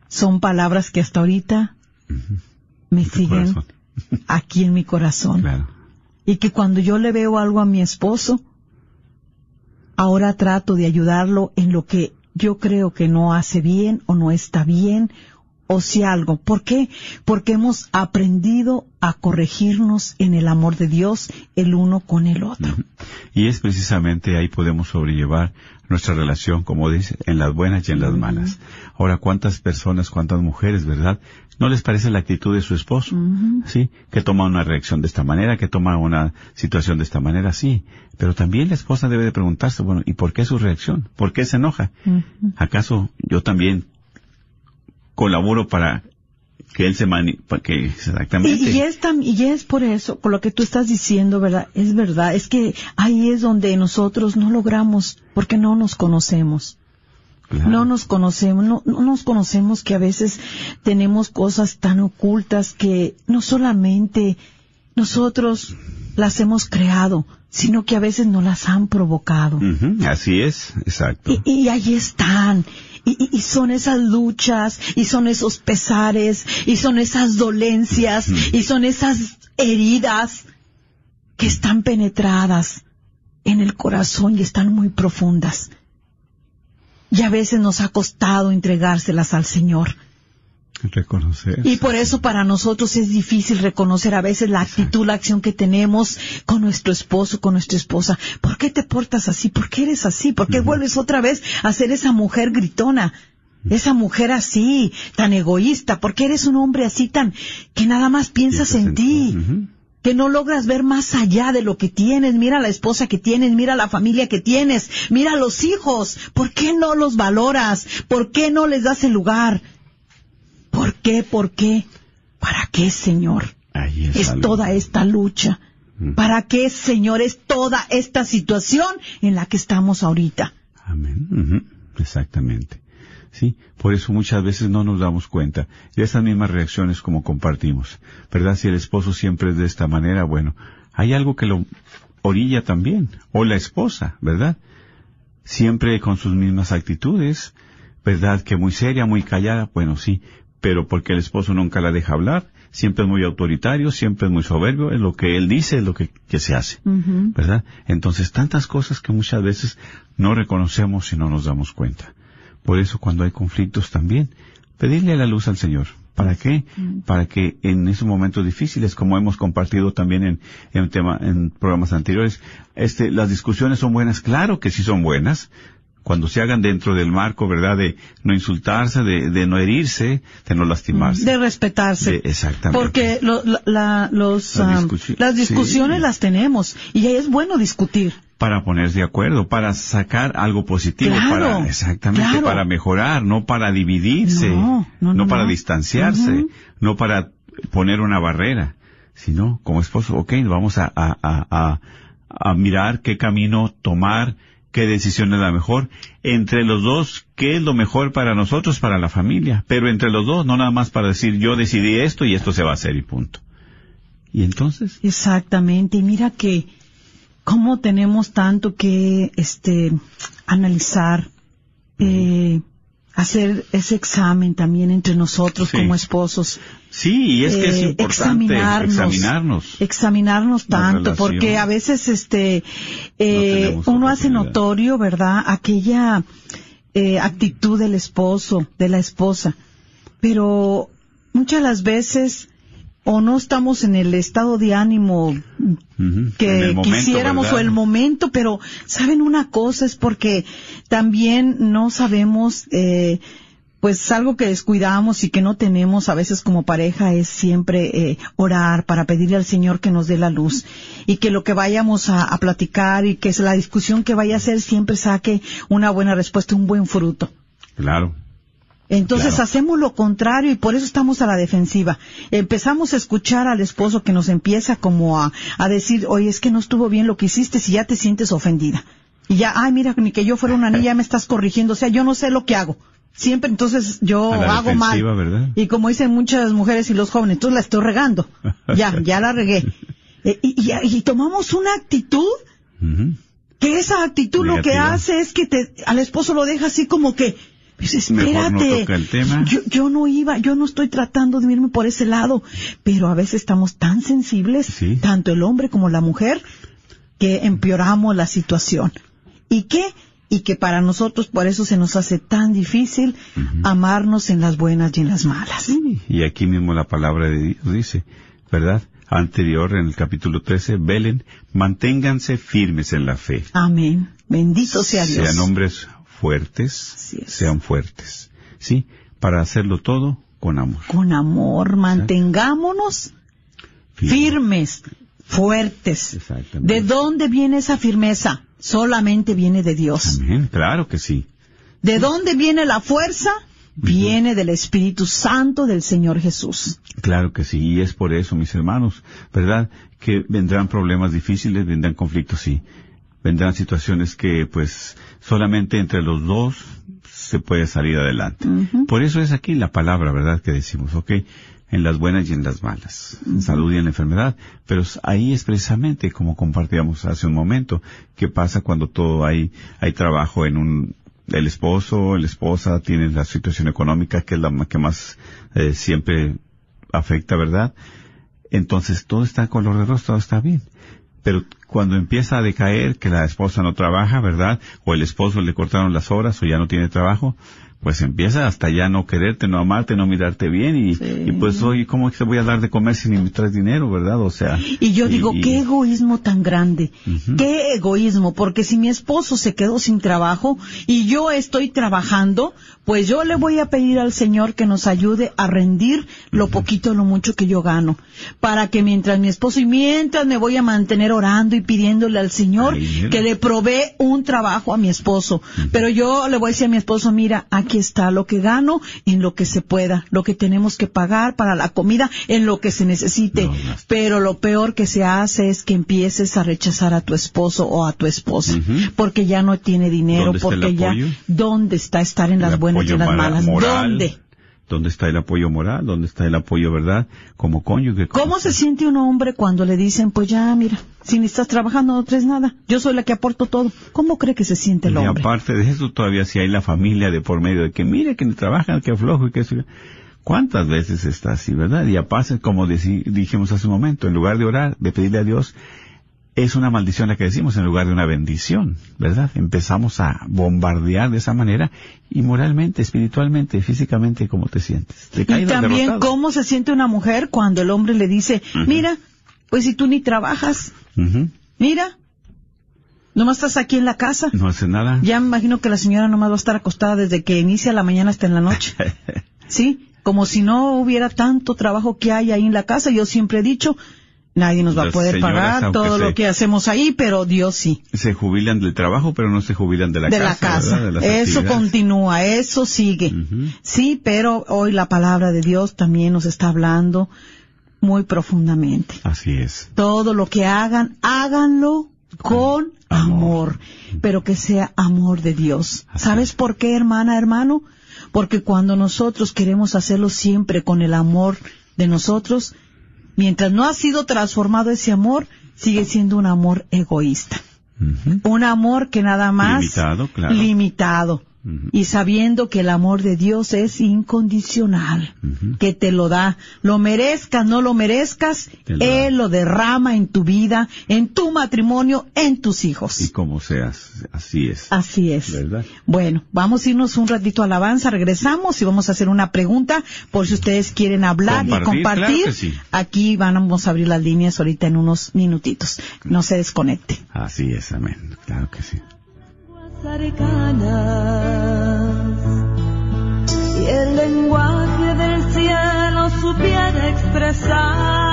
son palabras que hasta ahorita me siguen aquí en mi corazón. Y que cuando yo le veo algo a mi esposo, ahora trato de ayudarlo en lo que yo creo que no hace bien o no está bien o si algo. ¿Por qué? Porque hemos aprendido a corregirnos en el amor de Dios el uno con el otro. Y es precisamente ahí podemos sobrellevar nuestra relación, como dice, en las buenas y en las malas. Ahora, ¿cuántas personas, cuántas mujeres, verdad? ¿No les parece la actitud de su esposo? Sí, que toma una reacción de esta manera, que toma una situación de esta manera, sí. Pero también la esposa debe de preguntarse, bueno, ¿y por qué su reacción? ¿Por qué se enoja? ¿Acaso yo también colaboro para que él se mani que exactamente y, es y es por eso con lo que tú estás diciendo verdad es verdad es que ahí es donde nosotros no logramos porque no nos conocemos no nos conocemos, no, nos conocemos que a veces tenemos cosas tan ocultas que no solamente nosotros las hemos creado, sino que a veces no las han provocado. así es, exacto. Y, y ahí están. Y, y, son esas luchas, y son esos pesares, y son esas dolencias, y son esas heridas que están penetradas en el corazón y están muy profundas y a veces nos ha costado entregárselas al Señor. Reconocer. Y por eso para nosotros es difícil reconocer a veces la actitud, la acción que tenemos con nuestro esposo, con nuestra esposa. ¿Por qué te portas así? ¿Por qué eres así? ¿Por qué vuelves otra vez a ser esa mujer gritona? Esa mujer así, tan egoísta, ¿por qué eres un hombre así tan, que nada más piensas en ti? que no logras ver más allá de lo que tienes. Mira la esposa que tienes, mira la familia que tienes, mira los hijos. ¿Por qué no los valoras? ¿Por qué no les das el lugar? ¿Por qué? ¿Por qué? ¿Para qué, Señor? es, toda esta lucha. ¿Para qué, Señor, es toda esta situación en la que estamos ahorita? Amén. Exactamente. ¿sí? Por eso muchas veces no nos damos cuenta de esas mismas reacciones como compartimos, ¿verdad? Si el esposo siempre es de esta manera, bueno, hay algo que lo orilla también, o la esposa, ¿verdad? Siempre con sus mismas actitudes, ¿verdad? Que muy seria, muy callada, bueno, sí, pero porque el esposo nunca la deja hablar, siempre es muy autoritario, siempre es muy soberbio, es lo que él dice, es lo que, se hace, ¿verdad? Entonces, tantas cosas que muchas veces no reconocemos y no nos damos cuenta. Por eso cuando hay conflictos también, pedirle la luz al Señor. ¿Para qué? Mm. Para que en esos momentos difíciles, como hemos compartido también en, en, tema, en programas anteriores, este, las discusiones son buenas, claro que sí son buenas, cuando se hagan dentro del marco, ¿verdad? De no insultarse, de, no herirse, de no lastimarse. De respetarse. exactamente. Porque los, las discusiones las tenemos y es bueno discutir para ponerse de acuerdo, para sacar algo positivo, para exactamente para mejorar, no para dividirse, no, para distanciarse, no para poner una barrera, sino como esposo, ok, vamos a, a, a, a mirar qué camino tomar, qué decisión es la mejor, entre los dos, qué es lo mejor para nosotros, para la familia, pero entre los dos, no nada más para decir yo decidí esto y esto se va a hacer y punto. ¿Y entonces? Exactamente. Y mira que cómo tenemos tanto que este analizar, eh, hacer ese examen también entre nosotros Sí. como esposos. Sí, y es que es eh, importante examinarnos, examinarnos. tanto, porque a veces este eh, uno hace notorio, ¿verdad? Aquella eh, actitud del esposo, de la esposa, pero muchas las veces o no estamos en el estado de ánimo que momento, quisiéramos ¿verdad? o el momento, pero saben una cosa es porque también no sabemos, eh, pues algo que descuidamos y que no tenemos a veces como pareja es siempre eh, orar para pedirle al Señor que nos dé la luz y que lo que vayamos a, a platicar y que la discusión que vaya a ser siempre saque una buena respuesta, un buen fruto. Claro. Entonces Claro. hacemos lo contrario y por eso estamos a la defensiva. Empezamos a escuchar al esposo que nos empieza como a, a decir, oye, es que no estuvo bien lo que hiciste si ya te sientes ofendida. Y ya, ay, mira, ni que yo fuera una niña ya me estás corrigiendo. O sea, yo no sé lo que hago. Siempre entonces yo hago mal. Y como dicen muchas mujeres y los jóvenes, entonces la estoy regando. <laughs> Ya, ya la regué. Eh, y, y- y tomamos una actitud que esa actitud lo que hace es que te, al esposo lo deja así como que, pues no espérate. Yo, yo no iba, yo no estoy tratando de irme por ese lado, pero a veces estamos tan sensibles, Sí. tanto el hombre como la mujer, que empeoramos la situación. ¿Y qué? Y que para nosotros por eso se nos hace tan difícil amarnos en las buenas y en las malas. Y aquí mismo la palabra de Dios dice, ¿verdad? Anterior en el capítulo 13, velen, manténganse firmes en la fe. Amén. Bendito sea Dios. Sean hombres fuertes, sean fuertes. ¿Sí? Para hacerlo todo con amor. Con amor, mantengámonos firmes, fuertes. Exactamente. ¿De dónde viene esa firmeza? Solamente viene de Dios. Amén. Claro que sí. ¿De dónde viene la fuerza? Viene del Espíritu Santo del Señor Jesús. Claro que sí, y es por eso, mis hermanos, ¿verdad? Que vendrán problemas difíciles, vendrán conflictos, sí. Vendrán situaciones que, pues, solamente entre los dos se puede salir adelante. Por eso es aquí la palabra, ¿verdad? Que decimos, ok, en las buenas y en las malas, en salud y en la enfermedad. Pero ahí es precisamente como compartíamos hace un momento, qué pasa cuando todo hay, hay trabajo en un, el esposo, la esposa tiene la situación económica que es la que más eh, siempre afecta, ¿verdad? Entonces todo está color de rosa, todo está bien. Pero cuando empieza a decaer, que la esposa no trabaja, ¿verdad? O el esposo le cortaron las horas o ya no tiene trabajo, pues empieza hasta ya no quererte, no amarte, no mirarte bien y, y pues oye, ¿cómo te voy a dar de comer si ni me traes dinero, verdad? O sea. Y yo digo, y- qué egoísmo tan grande, qué egoísmo, porque si mi esposo se quedó sin trabajo y yo estoy trabajando, pues yo le voy a pedir al Señor que nos ayude a rendir lo poquito o lo mucho que yo gano, para que mientras mi esposo y mientras me voy a mantener orando y pidiéndole al Señor que le provee un trabajo a mi esposo. Pero yo le voy a decir a mi esposo, mira, aquí está lo que gano en lo que se pueda, lo que tenemos que pagar para la comida en lo que se necesite. No, no. Pero lo peor que se hace es que empieces a rechazar a tu esposo o a tu esposa, porque ya no tiene dinero, ¿Dónde está el porque ya? ¿dónde está estar en las buenas y en las malas? moral, ¿Dónde? ¿Dónde está el apoyo moral? ¿Dónde está el apoyo, verdad? Como cónyuge. como- ¿Cómo se siente un hombre cuando le dicen, pues ya, mira, si ni estás trabajando no traes nada, yo soy la que aporto todo? ¿Cómo cree que se siente el Y hombre? aparte de eso, todavía si hay la familia de por medio de que mire que ni trabajan, que flojo y que eso. ¿Cuántas veces está así, verdad? Y aparte, como deci- dijimos hace un momento, en lugar de orar, de pedirle a Dios, es una maldición la que decimos en lugar de una bendición, ¿verdad? Empezamos a bombardear de esa manera y moralmente, espiritualmente, físicamente, ¿cómo te sientes? Te Y también derrotado. cómo se siente una mujer cuando el hombre le dice, mira, pues si tú ni trabajas, Ujú. mira, nomás estás aquí en la casa. No hace nada. Ya me imagino que la señora nomás va a estar acostada desde que inicia la mañana hasta en la noche. <laughs> ¿Sí? Como si no hubiera tanto trabajo que hay ahí en la casa. Yo siempre he dicho, nadie nos va a poder señoras, pagar todo lo que hacemos ahí, pero Dios sí. se jubilan del trabajo, pero no se jubilan de la de casa. la casa. ¿verdad? De las Eso continúa, eso sigue. Sí, pero hoy la palabra de Dios también nos está hablando muy profundamente. Así es. Todo lo que hagan, háganlo con amor, pero que sea amor de Dios. Así ¿Sabes es. por qué, hermana, hermano? Porque cuando nosotros queremos hacerlo siempre con el amor de nosotros, mientras no ha sido transformado ese amor, sigue siendo un amor egoísta. Un amor que nada más Limitado, claro. limitado. Y sabiendo que el amor de Dios es incondicional, que te lo da, lo merezcas, no lo merezcas, lo Él da. lo derrama en tu vida, en tu matrimonio, en tus hijos. Y como seas, así es. Así es. ¿Verdad? Bueno, vamos a irnos un ratito a alabanza, regresamos y vamos a hacer una pregunta por si ustedes quieren hablar y Compartir, compartir. claro que sí. Aquí vamos a abrir las líneas ahorita en unos minutitos. No se desconecte. Así es, amén. Claro que sí. Cercanas. Y el lenguaje del cielo supiera expresar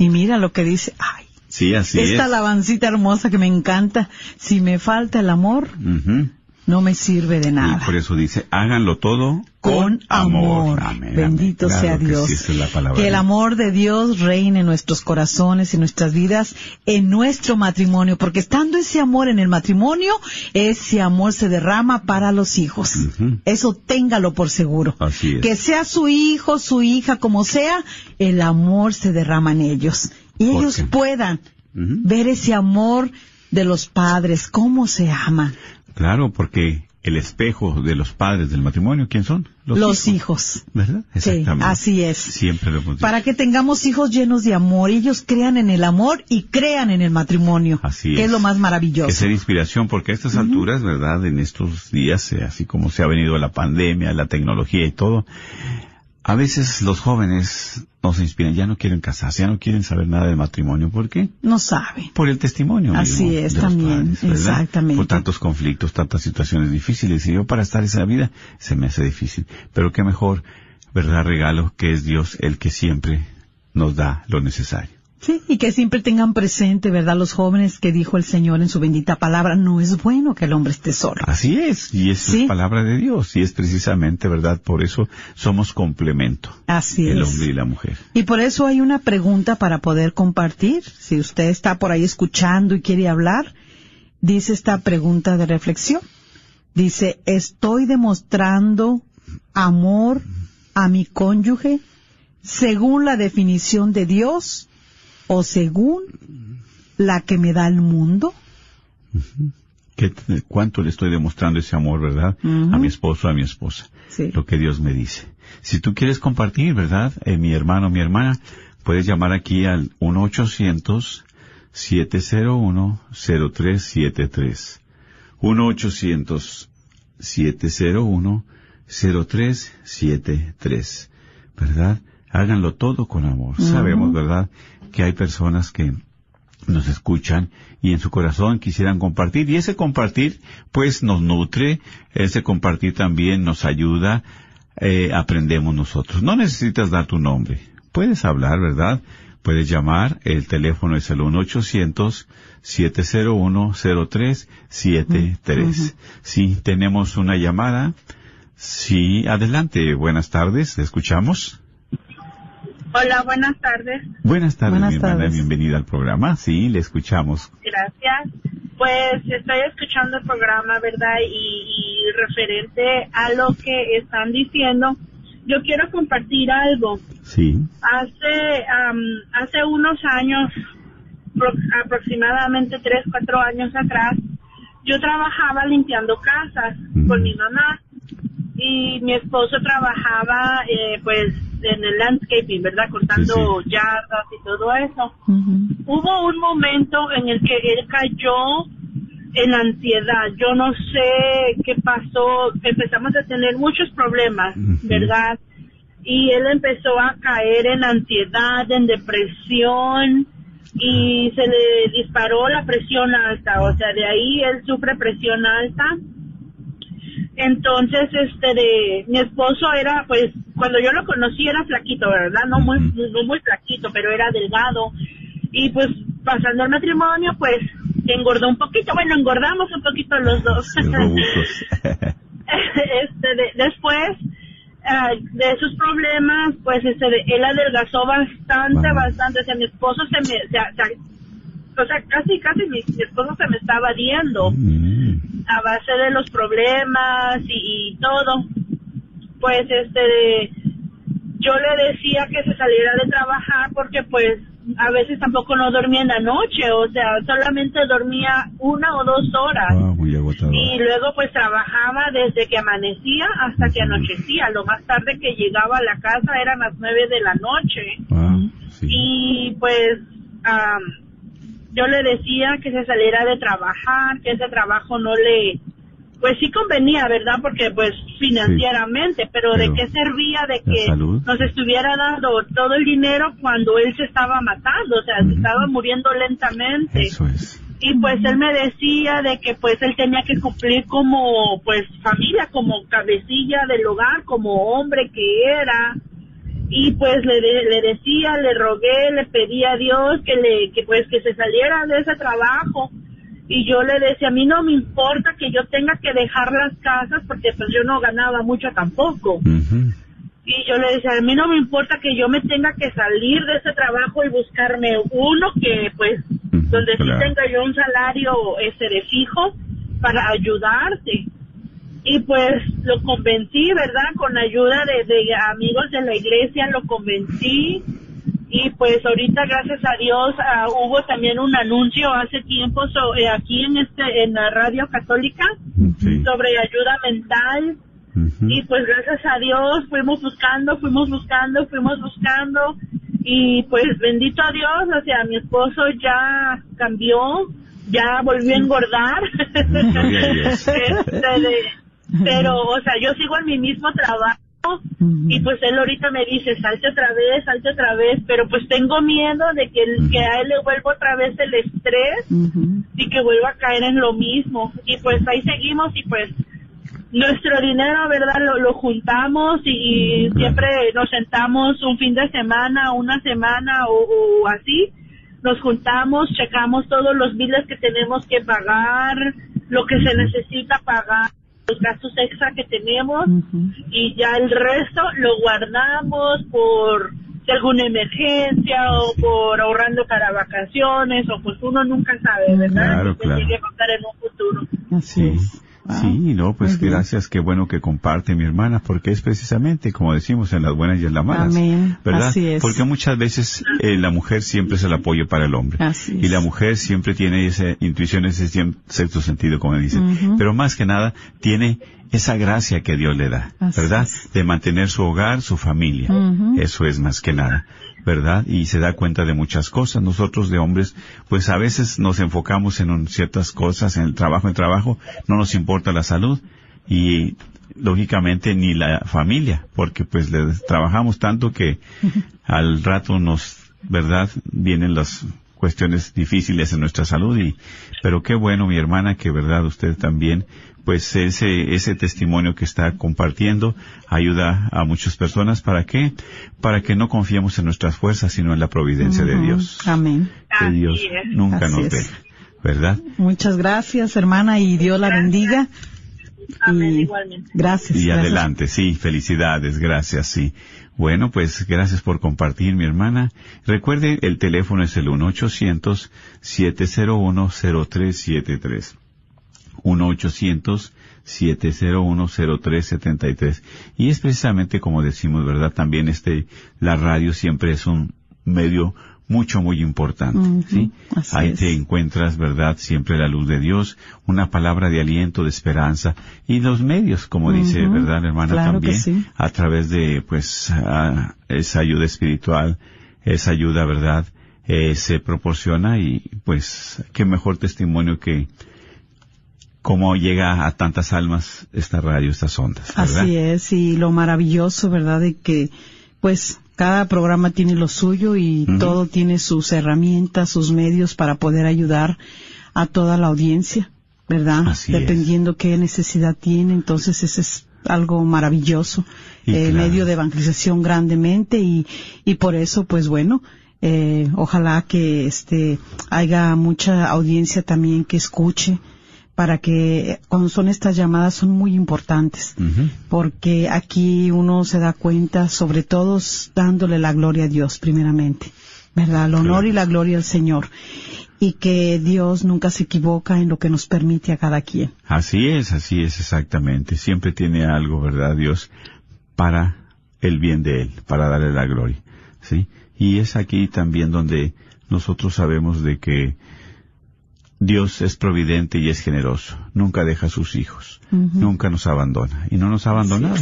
Y mira lo que dice, ay, Sí, así esta es. alabancita hermosa que me encanta. Si me falta el amor, no me sirve de Y nada. por eso dice, háganlo todo con amor. Amén, Bendito amén. sea Claro que Dios. sí, es que el amor de Dios reine en nuestros corazones, en nuestras vidas, en nuestro matrimonio, porque estando ese amor en el matrimonio, ese amor se derrama para los hijos. Eso téngalo por seguro. Así es. Que sea su hijo, su hija, como sea, el amor se derrama en ellos. Y ¿Por ellos puedan ver ese amor de los padres, cómo se aman. Claro, porque el espejo de los padres del matrimonio, ¿quién son? Los, hijos. ¿Verdad? Sí, Exactamente. así es. Siempre lo hemos dicho. Para que tengamos hijos llenos de amor, ellos crean en el amor y crean en el matrimonio, Así que es. es. lo más maravilloso. Que ser inspiración, porque a estas alturas, ¿verdad? En estos días, eh, así como se ha venido la pandemia, la tecnología y todo, a veces los jóvenes nos inspiran, ya no quieren casarse, ya no quieren saber nada del matrimonio. ¿Por qué? No sabe. Por el testimonio. Así mismo es, de los también, padres, exactamente. Por tantos conflictos, tantas situaciones difíciles. Y yo para estar esa vida se me hace difícil. Pero qué mejor, ¿verdad? Regalo que es Dios el que siempre nos da lo necesario. Sí, y que siempre tengan presente, ¿verdad? Los jóvenes que dijo el Señor en su bendita palabra, no es bueno que el hombre esté solo. Así es, y es Sí. la palabra de Dios, y es precisamente, ¿verdad? Por eso somos complemento, Así el es. hombre y la mujer. Y por eso hay una pregunta para poder compartir. Si usted está por ahí escuchando y quiere hablar, dice esta pregunta de reflexión. Dice, ¿estoy demostrando amor a mi cónyuge según la definición de Dios o según la que me da el mundo? ¿Qué, ¿Cuánto le estoy demostrando ese amor, verdad? A mi esposo, a mi esposa. Sí. Lo que Dios me dice. Si tú quieres compartir, ¿verdad? Eh, mi hermano, mi hermana, puedes llamar aquí al 1-800-701-0373. 1-800-701-0373. ¿Verdad? Háganlo todo con amor. Sabemos, ¿verdad? Que hay personas que nos escuchan y en su corazón quisieran compartir y ese compartir pues nos nutre, ese compartir también nos ayuda, eh, aprendemos nosotros. No necesitas dar tu nombre, puedes hablar, ¿verdad? Puedes llamar, el teléfono es el 1-800-701-0373. Sí, tenemos una llamada. Sí, adelante, buenas tardes, ¿le escuchamos? Hola, buenas tardes. Buenas tardes, Buenas mi hermana, tardes. bienvenida al programa. Sí, le escuchamos. Gracias. Pues estoy escuchando el programa, ¿verdad? Y, y referente a lo que están diciendo, yo quiero compartir algo. Sí. Hace, am, hace unos años, pro- aproximadamente tres, cuatro años atrás, yo trabajaba limpiando casas con mi mamá y mi esposo trabajaba eh, pues en el landscaping, ¿verdad? Cortando Sí, yardas y todo eso. Hubo un momento en el que él cayó en ansiedad. Yo no sé qué pasó. Empezamos a tener muchos problemas. ¿verdad? Y él empezó a caer en ansiedad, en depresión y se le disparó la presión alta. O sea, de ahí él sufre presión alta. Entonces, este, de, mi esposo era, pues, cuando yo lo conocí era flaquito, ¿verdad? No muy, no muy flaquito, pero era delgado. Y pues, pasando el matrimonio, pues, engordó un poquito. Bueno, engordamos un poquito los dos. <laughs> Este, de- después ah, de sus problemas, pues este, de- él adelgazó bastante, bastante. O sea, mi esposo se me, se- se- o sea, casi, casi mi, mi esposo se me estaba diendo Mm, a base de los problemas y, y todo. Pues este, yo le decía que se saliera de trabajar porque pues a veces tampoco no dormía en la noche, o sea, solamente dormía una o dos horas. wow, muy agotador. Y luego pues trabajaba desde que amanecía hasta que anochecía. Lo más tarde que llegaba a la casa eran las nueve de la noche. Wow, sí. Y pues am, yo le decía que se saliera de trabajar, que ese trabajo no le, pues sí convenía, ¿verdad? Porque pues financieramente, pero, ¿de qué servía de ¿la que salud? nos estuviera dando todo el dinero cuando él se estaba matando, o sea, se estaba muriendo lentamente? Eso es. y pues él me decía de que pues él tenía que cumplir como pues familia, como cabecilla del hogar, como hombre que era y pues le, de- le decía, le rogué, le pedí a Dios que le que pues que se saliera de ese trabajo y yo le decía, a mí no me importa que yo tenga que dejar las casas porque pues yo no ganaba mucho tampoco. Y yo le decía, a mí no me importa que yo me tenga que salir de ese trabajo y buscarme uno que pues donde claro. sí tenga yo un salario ese de fijo para ayudarte. Y pues lo convencí, ¿verdad? Con ayuda de, de amigos de la iglesia lo convencí. Y pues ahorita, gracias a Dios, ah, hubo también un anuncio hace tiempo so- eh, aquí en este en la radio católica Sí. sobre ayuda mental y pues gracias a Dios fuimos buscando, fuimos buscando, fuimos buscando y pues bendito a Dios, o sea, mi esposo ya cambió, ya volvió a engordar. <laughs> Este, de- pero, o sea, yo sigo en mi mismo trabajo y pues él ahorita me dice, salte otra vez, salte otra vez, pero pues tengo miedo de que, el- que a él le vuelva otra vez el estrés y que vuelva a caer en lo mismo. Y pues ahí seguimos y pues nuestro dinero, ¿verdad? Lo, lo juntamos y, y siempre nos sentamos un fin de semana, una semana o, o así. Nos juntamos, checamos todos los biles que tenemos que pagar, lo que se necesita pagar, los gastos extra que tenemos y ya el resto lo guardamos por si alguna emergencia o por ahorrando para vacaciones o pues uno nunca sabe, ¿verdad? Claro, que llegue a pasar en un futuro. Así Sí, es. Wow. sí, no, pues Muy bien. gracias, qué bueno que comparte mi hermana, porque es precisamente, como decimos, en las buenas y en las malas. Amén, ¿Verdad? así es. Porque muchas veces eh, la mujer siempre es el apoyo para el hombre. Así Y es. la mujer siempre tiene esa intuición, ese sexto sentido, como dicen. Pero más que nada, tiene esa gracia que Dios le da, Así ¿verdad? es. De mantener su hogar, su familia. Eso es más que nada, ¿verdad? Y se da cuenta de muchas cosas. Nosotros de hombres, pues a veces nos enfocamos en un- ciertas cosas, en el trabajo, en trabajo, no nos importa la salud y lógicamente ni la familia, porque pues le trabajamos tanto que <laughs> al rato nos, ¿verdad? Vienen las cuestiones difíciles en nuestra salud y, pero qué bueno mi hermana que verdad usted también, pues ese, ese testimonio que está compartiendo ayuda a muchas personas para qué? Para que no confiemos en nuestras fuerzas sino en la providencia de. Dios. Amén. Que Dios nunca Así nos es. deja, ¿verdad? Muchas gracias, hermana, y Dios la bendiga. Amén, Y igualmente. Gracias. Y gracias. adelante, sí, felicidades, gracias, sí. Bueno, pues gracias por compartir, mi hermana. Recuerde, el teléfono es el 1-800-701-0373. 1-800-701-0373. Y es precisamente como decimos, ¿verdad? También este, la radio siempre es un medio mucho, muy importante, ¿sí? así Ahí es. te encuentras, ¿verdad? Siempre la luz de Dios, una palabra de aliento, de esperanza, y los medios, como dice, ¿verdad, hermana? claro También, sí. a través de, pues, ah, esa ayuda espiritual, esa ayuda, ¿verdad? Eh, se proporciona y, pues, qué mejor testimonio que cómo llega a tantas almas esta radio, estas ondas, ¿verdad? Así es, y lo maravilloso, ¿verdad? De que, pues, cada programa tiene lo suyo y todo tiene sus herramientas, sus medios para poder ayudar a toda la audiencia, ¿verdad? Así es. Dependiendo qué necesidad tiene, entonces ese es algo maravilloso, eh, claro. medio de evangelización grandemente y, y por eso, pues bueno, Eh, ojalá que este haya mucha audiencia también que escuche para que cuando son estas llamadas son muy importantes porque aquí uno se da cuenta sobre todo dándole la gloria a Dios primeramente verdad el honor y la gloria al Señor y que Dios nunca se equivoca en lo que nos permite a cada quien Así es, así es exactamente. Siempre tiene algo, ¿verdad, Dios? Para el bien de Él, para darle la gloria. ¿Sí? Y es aquí también donde nosotros sabemos de que Dios es providente y es generoso. Nunca deja a sus hijos. Nunca nos abandona. Y no nos ha abandonado.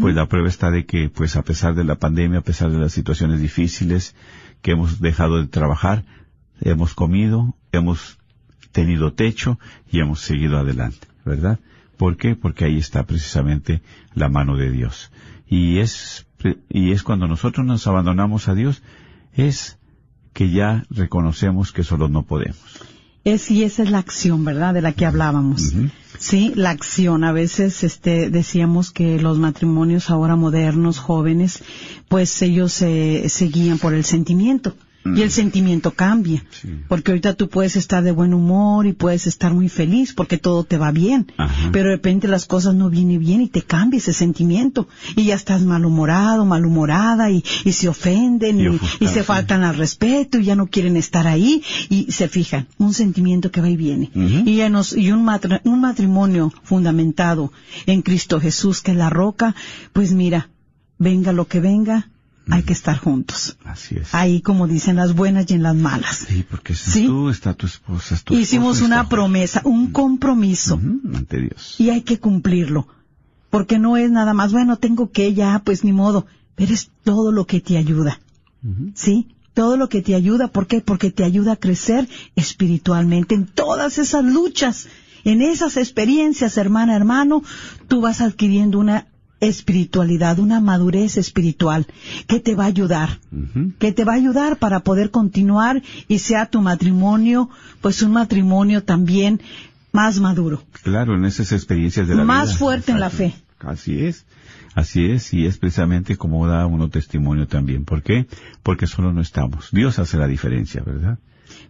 Pues la prueba está de que, pues a pesar de la pandemia, a pesar de las situaciones difíciles, que hemos dejado de trabajar, hemos comido, hemos tenido techo y hemos seguido adelante, ¿verdad? ¿Por qué? Porque ahí está precisamente la mano de Dios. Y es, y es cuando nosotros nos abandonamos a Dios, es que ya reconocemos que solo no podemos. Es, y esa es la acción, ¿verdad? De la que hablábamos. Sí, la acción. A veces, este, decíamos que los matrimonios ahora modernos, jóvenes, pues ellos se, se guían por el sentimiento. Y el sentimiento cambia. Porque ahorita tú puedes estar de buen humor y puedes estar muy feliz porque todo te va bien. Pero de repente las cosas no vienen bien y te cambia ese sentimiento. Y ya estás malhumorado, malhumorada y, y se ofenden y, y se faltan al respeto y ya no quieren estar ahí y se fijan. Un sentimiento que va y viene. Y, ya nos, y un, matri- un matrimonio fundamentado en Cristo Jesús, que es la roca, pues mira, venga lo que venga, hay que estar juntos. Así es. Ahí, como dicen, las buenas y en las malas. Sí, porque estás Sí. tú, está tu esposa, es tu Hicimos esposa, una promesa, un compromiso, ante Dios. y hay que cumplirlo. Porque no es nada más, bueno, tengo que ya, pues ni modo, pero es todo lo que te ayuda. ¿Sí? Todo lo que te ayuda, ¿por qué? Porque te ayuda a crecer espiritualmente en todas esas luchas, en esas experiencias, hermana, hermano, tú vas adquiriendo una espiritualidad, una madurez espiritual que te va a ayudar, que te va a ayudar para poder continuar y sea tu matrimonio, pues un matrimonio también más maduro. Claro, en esas experiencias de la Más vida. fuerte en la Exacto. Así es. Así es, y es precisamente como da uno testimonio también. ¿Por qué? Porque solo no estamos. Dios hace la diferencia, ¿verdad?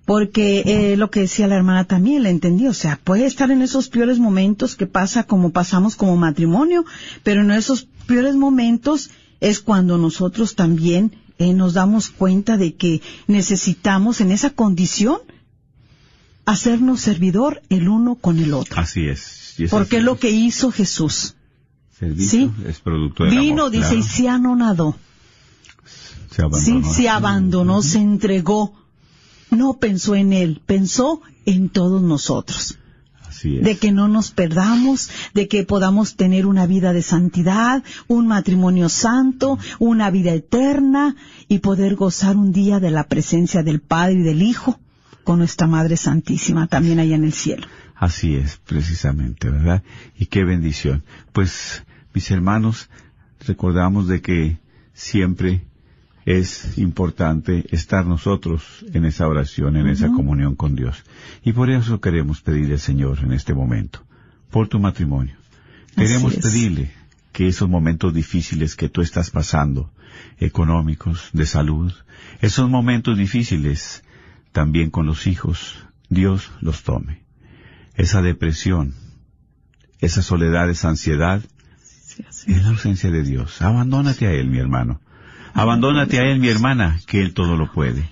Porque eh, lo que decía la hermana también, le entendí, o sea, puede estar en esos peores momentos que pasa como pasamos como matrimonio, pero en esos peores momentos es cuando nosotros también eh, nos damos cuenta de que necesitamos en esa condición hacernos servidor el uno con el otro. Así es. Porque es lo que hizo Jesús. servicio sí. es producto del Vino, amor, dice, claro. y se anonadó. se abandonó. Sí, se abandonó, se entregó. No pensó en él, pensó en todos nosotros. Así es. De que no nos perdamos, de que podamos tener una vida de santidad, un matrimonio santo, una vida eterna y poder gozar un día de la presencia del Padre y del Hijo con nuestra Madre Santísima también allá en el cielo. Así es, precisamente, ¿verdad? Y qué bendición. Pues, mis hermanos, recordamos de que siempre es importante estar nosotros en esa oración, en esa comunión con Dios. Y por eso queremos pedirle al Señor en este momento, por tu matrimonio. Queremos pedirle que esos momentos difíciles que tú estás pasando, económicos, de salud, esos momentos difíciles también con los hijos, Dios los tome. Esa depresión, esa soledad, esa ansiedad, es la ausencia de Dios. Abandónate a Él, mi hermano. Abandónate a Él, mi hermana, que Él todo lo puede.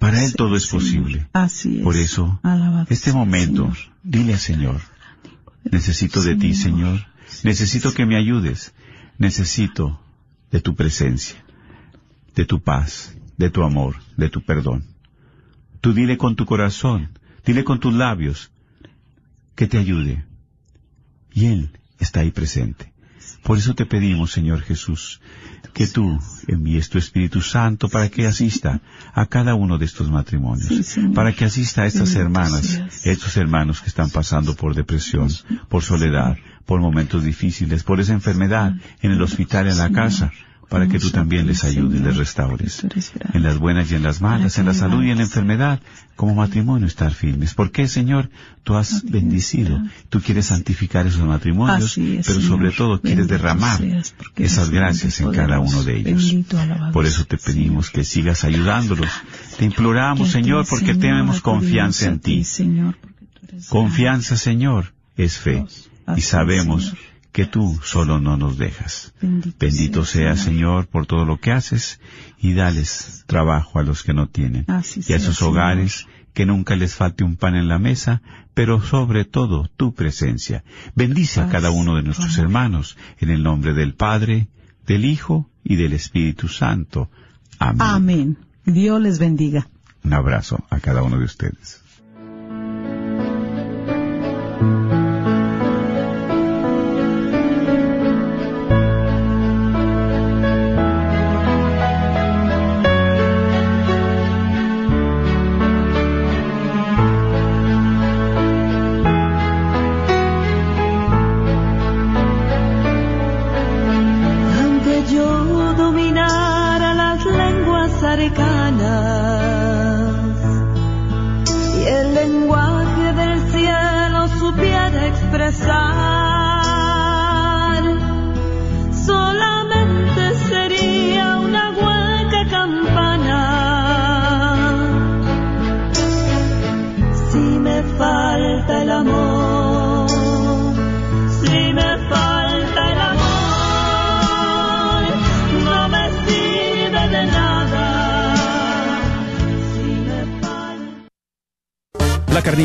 Para Él todo es posible. Así es. Por eso, Alabado este momento, Señor. dile al Señor, necesito de ti, Señor. Necesito que me ayudes. Necesito de tu presencia, de tu paz, de tu amor, de tu perdón. Tú dile con tu corazón, dile con tus labios, que te ayude. Y Él está ahí presente. Por eso te pedimos, Señor Jesús, que tú envíes tu Espíritu Santo para que asista a cada uno de estos matrimonios, Sí, para que asista a estas hermanas, estos hermanos que están pasando por depresión, por soledad, por momentos difíciles, por esa enfermedad en el hospital, en la casa, para que tú también les ayudes, les restaures. En las buenas y en las malas, en la salud y en la enfermedad, como matrimonio estar firmes. Porque, Señor, tú has bendecido, tú quieres santificar esos matrimonios, pero sobre todo quieres derramar esas gracias en cada uno de ellos. Por eso te pedimos que sigas ayudándolos. Te imploramos, Señor, porque tenemos confianza en ti. Confianza, Señor, es fe. Y sabemos que tú solo no nos dejas. Bendito, sea, Señor, por todo lo que haces y dales trabajo a los que no tienen. y a esos hogares que nunca les falte un pan en la mesa, pero sobre todo tu presencia. Bendice a cada uno de nuestros hermanos en el nombre del Padre, del Hijo y del Espíritu Santo. Amén. Amén. Dios les bendiga. Un abrazo a cada uno de ustedes.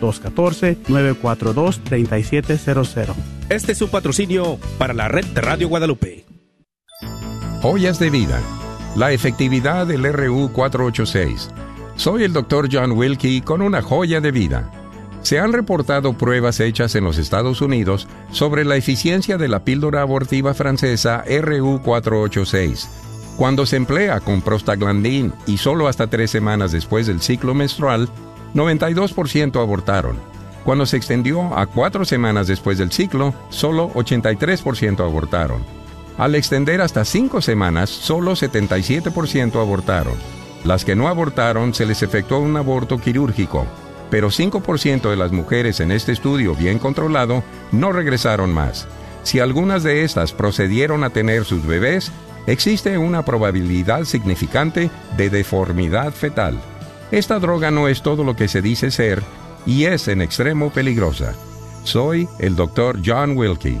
214-942-3700. Este es su patrocinio para la red de Radio Guadalupe. Joyas de vida. La efectividad del RU 486. Soy el Dr. John Wilkie con una joya de vida. Se han reportado pruebas hechas en los Estados Unidos sobre la eficiencia de la píldora abortiva francesa RU 486. Cuando se emplea con prostaglandín y solo hasta tres semanas después del ciclo menstrual, 92% abortaron. Cuando se extendió a cuatro semanas después del ciclo, solo 83% abortaron. Al extender hasta cinco semanas, solo 77% abortaron. Las que no abortaron se les efectuó un aborto quirúrgico, pero 5% de las mujeres en este estudio bien controlado no regresaron más. Si algunas de estas procedieron a tener sus bebés, existe una probabilidad significante de deformidad fetal. Esta droga no es todo lo que se dice ser y es en extremo peligrosa. Soy el Dr. John Wilkie.